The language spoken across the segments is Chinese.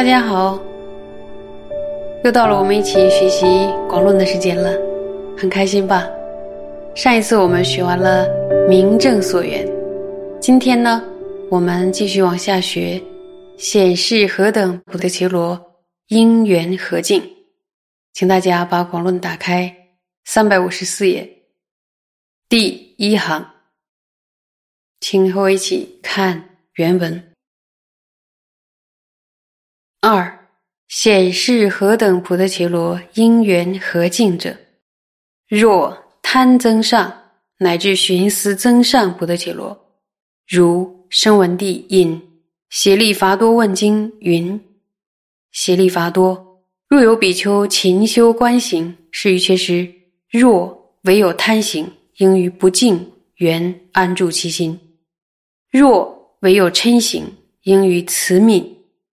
大家好，又到了我们一起学习广论的时间了，很开心吧？上一次我们学完了明正所缘，今天呢，我们继续往下学，显示何等普德伽罗因缘何境，请大家把广论打开，三百五十四页，第一行，请和我一起看原文。二显示何等普特伽罗因缘何境者？若贪增上乃至寻思增上菩提伽罗，如声闻地引协利伐多问经云：协利伐多，若有比丘勤修观行，是于缺失；若唯有贪行，应于不净缘安住其心；若唯有嗔行，应于慈悯；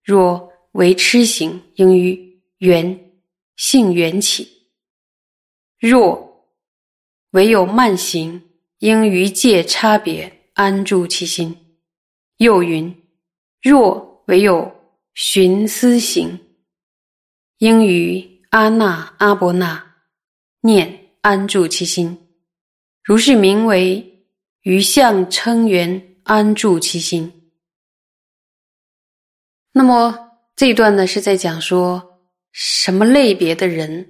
若为痴行，应于缘性缘起；若唯有慢行，应于界差别安住其心。又云：若唯有寻思行，应于阿那阿伯那念安住其心。如是名为于相称缘安住其心。那么。这一段呢是在讲说什么类别的人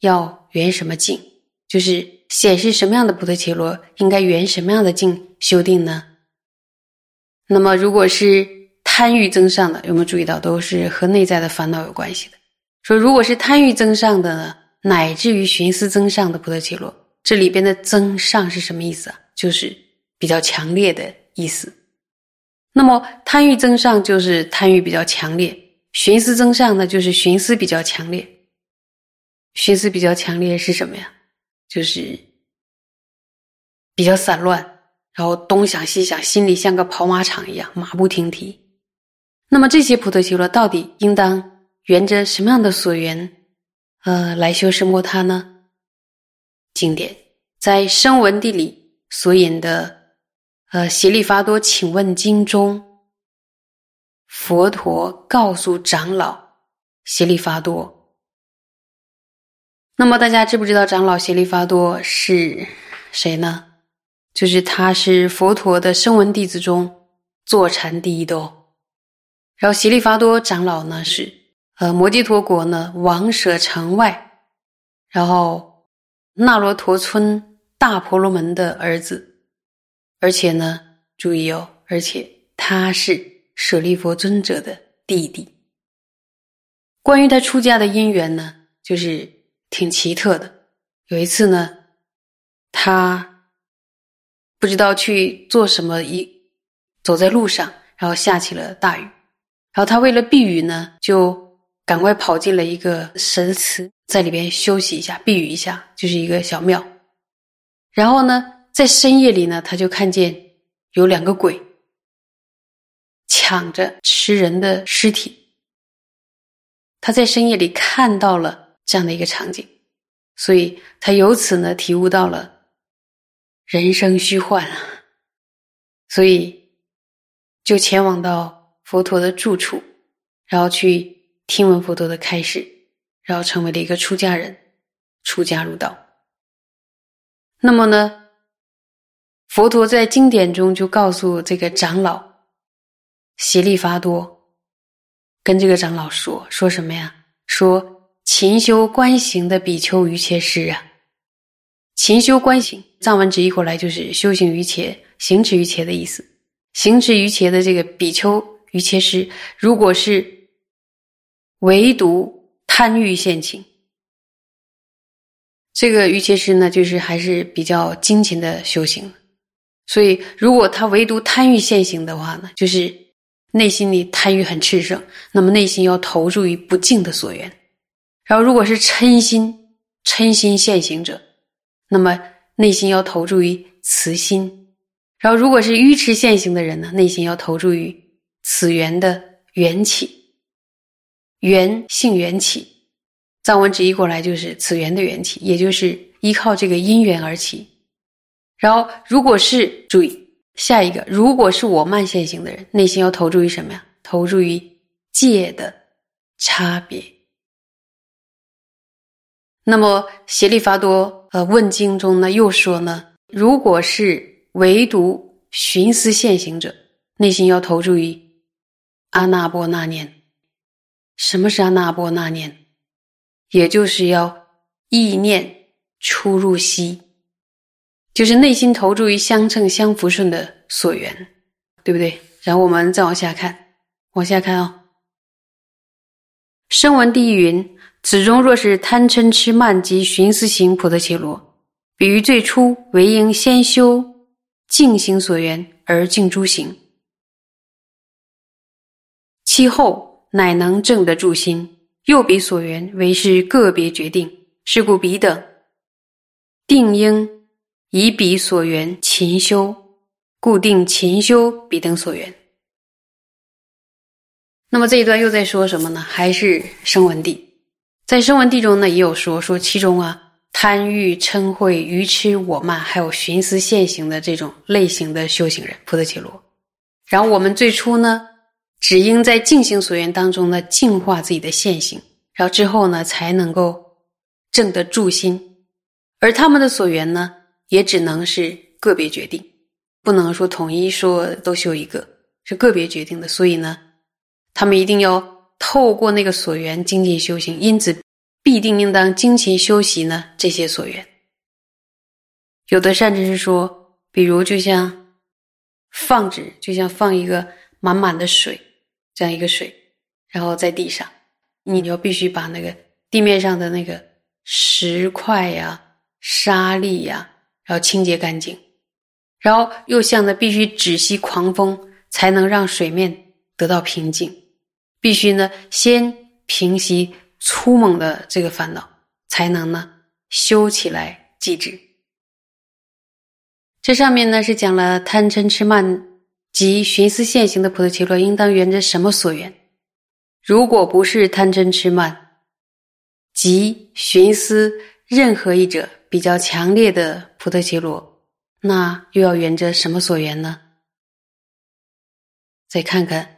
要圆什么境，就是显示什么样的菩提伽罗应该圆什么样的境修定呢？那么如果是贪欲增上的，有没有注意到都是和内在的烦恼有关系的？说如果是贪欲增上的呢，乃至于寻思增上的菩提伽罗，这里边的增上是什么意思啊？就是比较强烈的意思。那么贪欲增上就是贪欲比较强烈。寻思增上呢，就是寻思比较强烈。寻思比较强烈是什么呀？就是比较散乱，然后东想西想，心里像个跑马场一样，马不停蹄。那么这些普特修罗到底应当沿着什么样的所缘，呃，来修生摩他呢？经典在声闻地里所引的，呃，邪利发多请问经中。佛陀告诉长老邪利发多，那么大家知不知道长老邪利发多是谁呢？就是他是佛陀的声闻弟子中坐禅第一的哦。然后邪利发多长老呢是呃摩揭陀国呢王舍城外，然后那罗陀村大婆罗门的儿子，而且呢注意哦，而且他是。舍利佛尊者的弟弟。关于他出家的因缘呢，就是挺奇特的。有一次呢，他不知道去做什么，一走在路上，然后下起了大雨，然后他为了避雨呢，就赶快跑进了一个神祠，在里边休息一下，避雨一下，就是一个小庙。然后呢，在深夜里呢，他就看见有两个鬼。抢着吃人的尸体，他在深夜里看到了这样的一个场景，所以他由此呢体悟到了人生虚幻啊，所以就前往到佛陀的住处，然后去听闻佛陀的开示，然后成为了一个出家人，出家入道。那么呢，佛陀在经典中就告诉这个长老。邪力发多，跟这个长老说说什么呀？说勤修观行的比丘于切师啊，勤修观行，藏文直译过来就是修行于切、行持于切的意思。行持于切的这个比丘于切师，如果是唯独贪欲现情，这个于切师呢，就是还是比较精勤的修行。所以，如果他唯独贪欲现行的话呢，就是。内心里贪欲很炽盛，那么内心要投注于不净的所缘。然后，如果是嗔心、嗔心现行者，那么内心要投注于慈心。然后，如果是愚痴现行的人呢，内心要投注于此缘的缘起，缘性缘起。藏文直译过来就是此缘的缘起，也就是依靠这个因缘而起。然后，如果是注意。下一个，如果是我慢现行的人，内心要投注于什么呀？投注于界的差别。那么协利法多呃问经中呢又说呢，如果是唯独寻思现行者，内心要投注于阿那波那念。什么是阿那波那念？也就是要意念出入息，就是内心投注于相称相福顺的所缘，对不对？然后我们再往下看，往下看啊。声闻地云：此中若是贪嗔痴慢及寻思行菩提伽罗，比于最初唯应先修净行所缘而净诸行，其后乃能正得住心。又彼所缘为是个别决定，是故彼等定应以彼所缘勤修，固定勤修彼等所缘。那么这一段又在说什么呢？还是声闻地，在声闻地中呢，也有说说其中啊，贪欲嗔恚愚痴我慢，还有寻思现行的这种类型的修行人菩提伽罗。然后我们最初呢，只应在净行所缘当中呢，净化自己的现行，然后之后呢，才能够正得住心。而他们的所缘呢，也只能是个别决定，不能说统一说都修一个，是个别决定的。所以呢。他们一定要透过那个所缘精进修行，因此必定应当精勤修习呢这些所缘。有的善知识说，比如就像放纸，就像放一个满满的水，这样一个水，然后在地上，你要必须把那个地面上的那个石块呀、沙粒呀，后清洁干净，然后又像呢必须止息狂风，才能让水面得到平静。必须呢，先平息粗猛的这个烦恼，才能呢修起来即止。这上面呢是讲了贪嗔痴慢及寻思现行的菩提伽罗，应当缘着什么所缘？如果不是贪嗔痴慢及寻思任何一者比较强烈的菩提伽罗，那又要缘着什么所缘呢？再看看。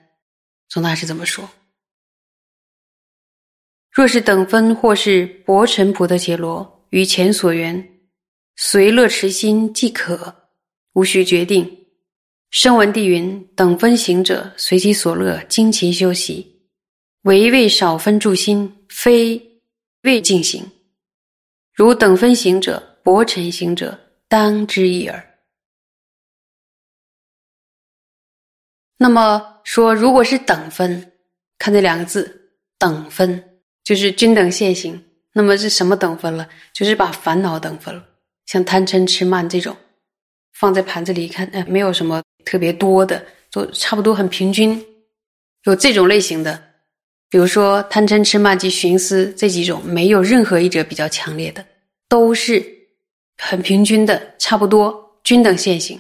宗大师怎么说？若是等分或是薄尘菩提伽罗于前所缘，随乐持心即可，无需决定。声闻地云：等分行者随其所乐精勤修习，唯为少分助心，非未进行。如等分行者、薄尘行者，当知一耳。那么。说，如果是等分，看这两个字，等分就是均等现行。那么是什么等分了？就是把烦恼等分了。像贪嗔痴慢这种，放在盘子里一看，哎，没有什么特别多的，都差不多很平均。有这种类型的，比如说贪嗔痴慢及寻思这几种，没有任何一者比较强烈的，都是很平均的，差不多均等线型。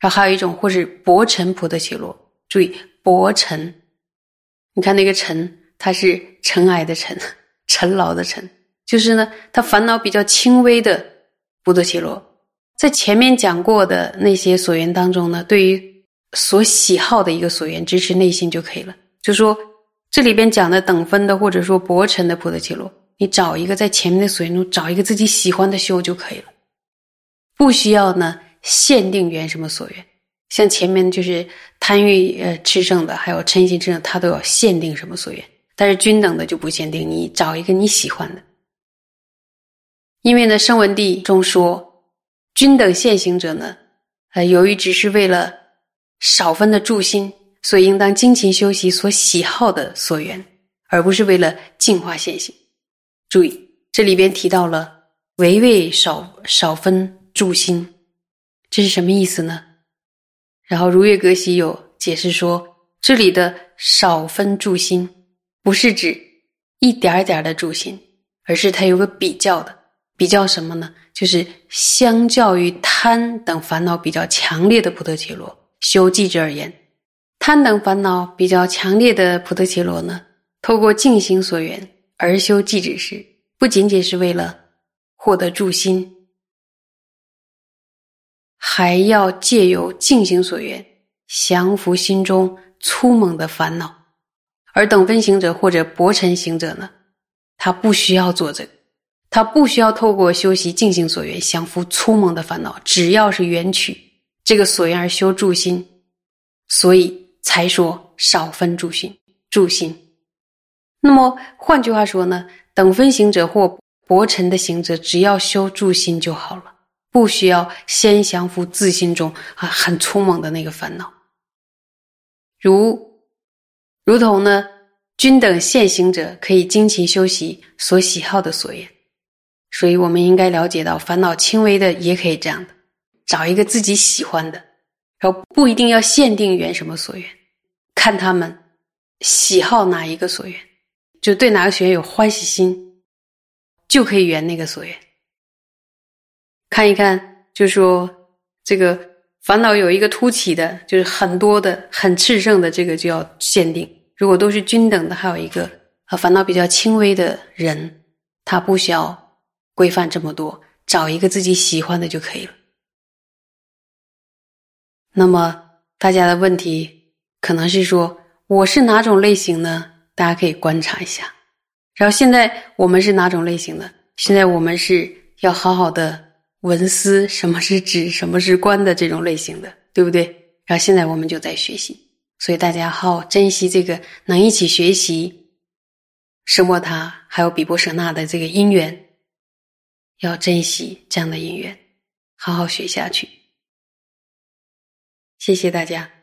然后还有一种，或是薄尘菩提伽罗。注意薄尘，你看那个尘，它是尘埃的尘，尘劳的尘，就是呢，他烦恼比较轻微的不得其罗。在前面讲过的那些所缘当中呢，对于所喜好的一个所缘，支持内心就可以了。就说这里边讲的等分的，或者说薄尘的菩提伽罗，你找一个在前面的所缘中找一个自己喜欢的修就可以了，不需要呢限定缘什么所缘。像前面就是贪欲呃炽盛的，还有嗔心炽盛，它都要限定什么所缘，但是均等的就不限定，你找一个你喜欢的。因为呢，声闻地中说，均等现行者呢，呃，由于只是为了少分的助心，所以应当精勤修习所喜好的所缘，而不是为了净化现行。注意，这里边提到了唯为少少分助心，这是什么意思呢？然后如月阁西有解释说，这里的少分助心，不是指一点点的助心，而是它有个比较的，比较什么呢？就是相较于贪等烦恼比较强烈的菩提伽罗修寂止而言，贪等烦恼比较强烈的菩提伽罗呢，透过静心所缘而修寂止时，不仅仅是为了获得助心。还要借由静行所缘降服心中粗猛的烦恼，而等分行者或者薄尘行者呢，他不需要做这个，他不需要透过修习静行所缘降服粗猛的烦恼，只要是缘取这个所缘而修助心，所以才说少分助心助心。那么换句话说呢，等分行者或薄尘的行者，只要修助心就好了，不需要先降服自心中啊很粗猛的那个烦恼。如如同呢，均等现行者可以精勤修习所喜好的所缘，所以我们应该了解到，烦恼轻微的也可以这样的，找一个自己喜欢的，然后不一定要限定缘什么所缘，看他们喜好哪一个所缘。就对哪个学员有欢喜心，就可以圆那个所愿。看一看，就说这个烦恼有一个凸起的，就是很多的、很炽盛的，这个就要限定。如果都是均等的，还有一个呃烦恼比较轻微的人，他不需要规范这么多，找一个自己喜欢的就可以了。那么大家的问题可能是说，我是哪种类型呢？大家可以观察一下，然后现在我们是哪种类型的？现在我们是要好好的文思什么是指，什么是观的这种类型的，对不对？然后现在我们就在学习，所以大家好好珍惜这个能一起学习圣莫他还有比波舍那的这个因缘，要珍惜这样的因缘，好好学下去。谢谢大家。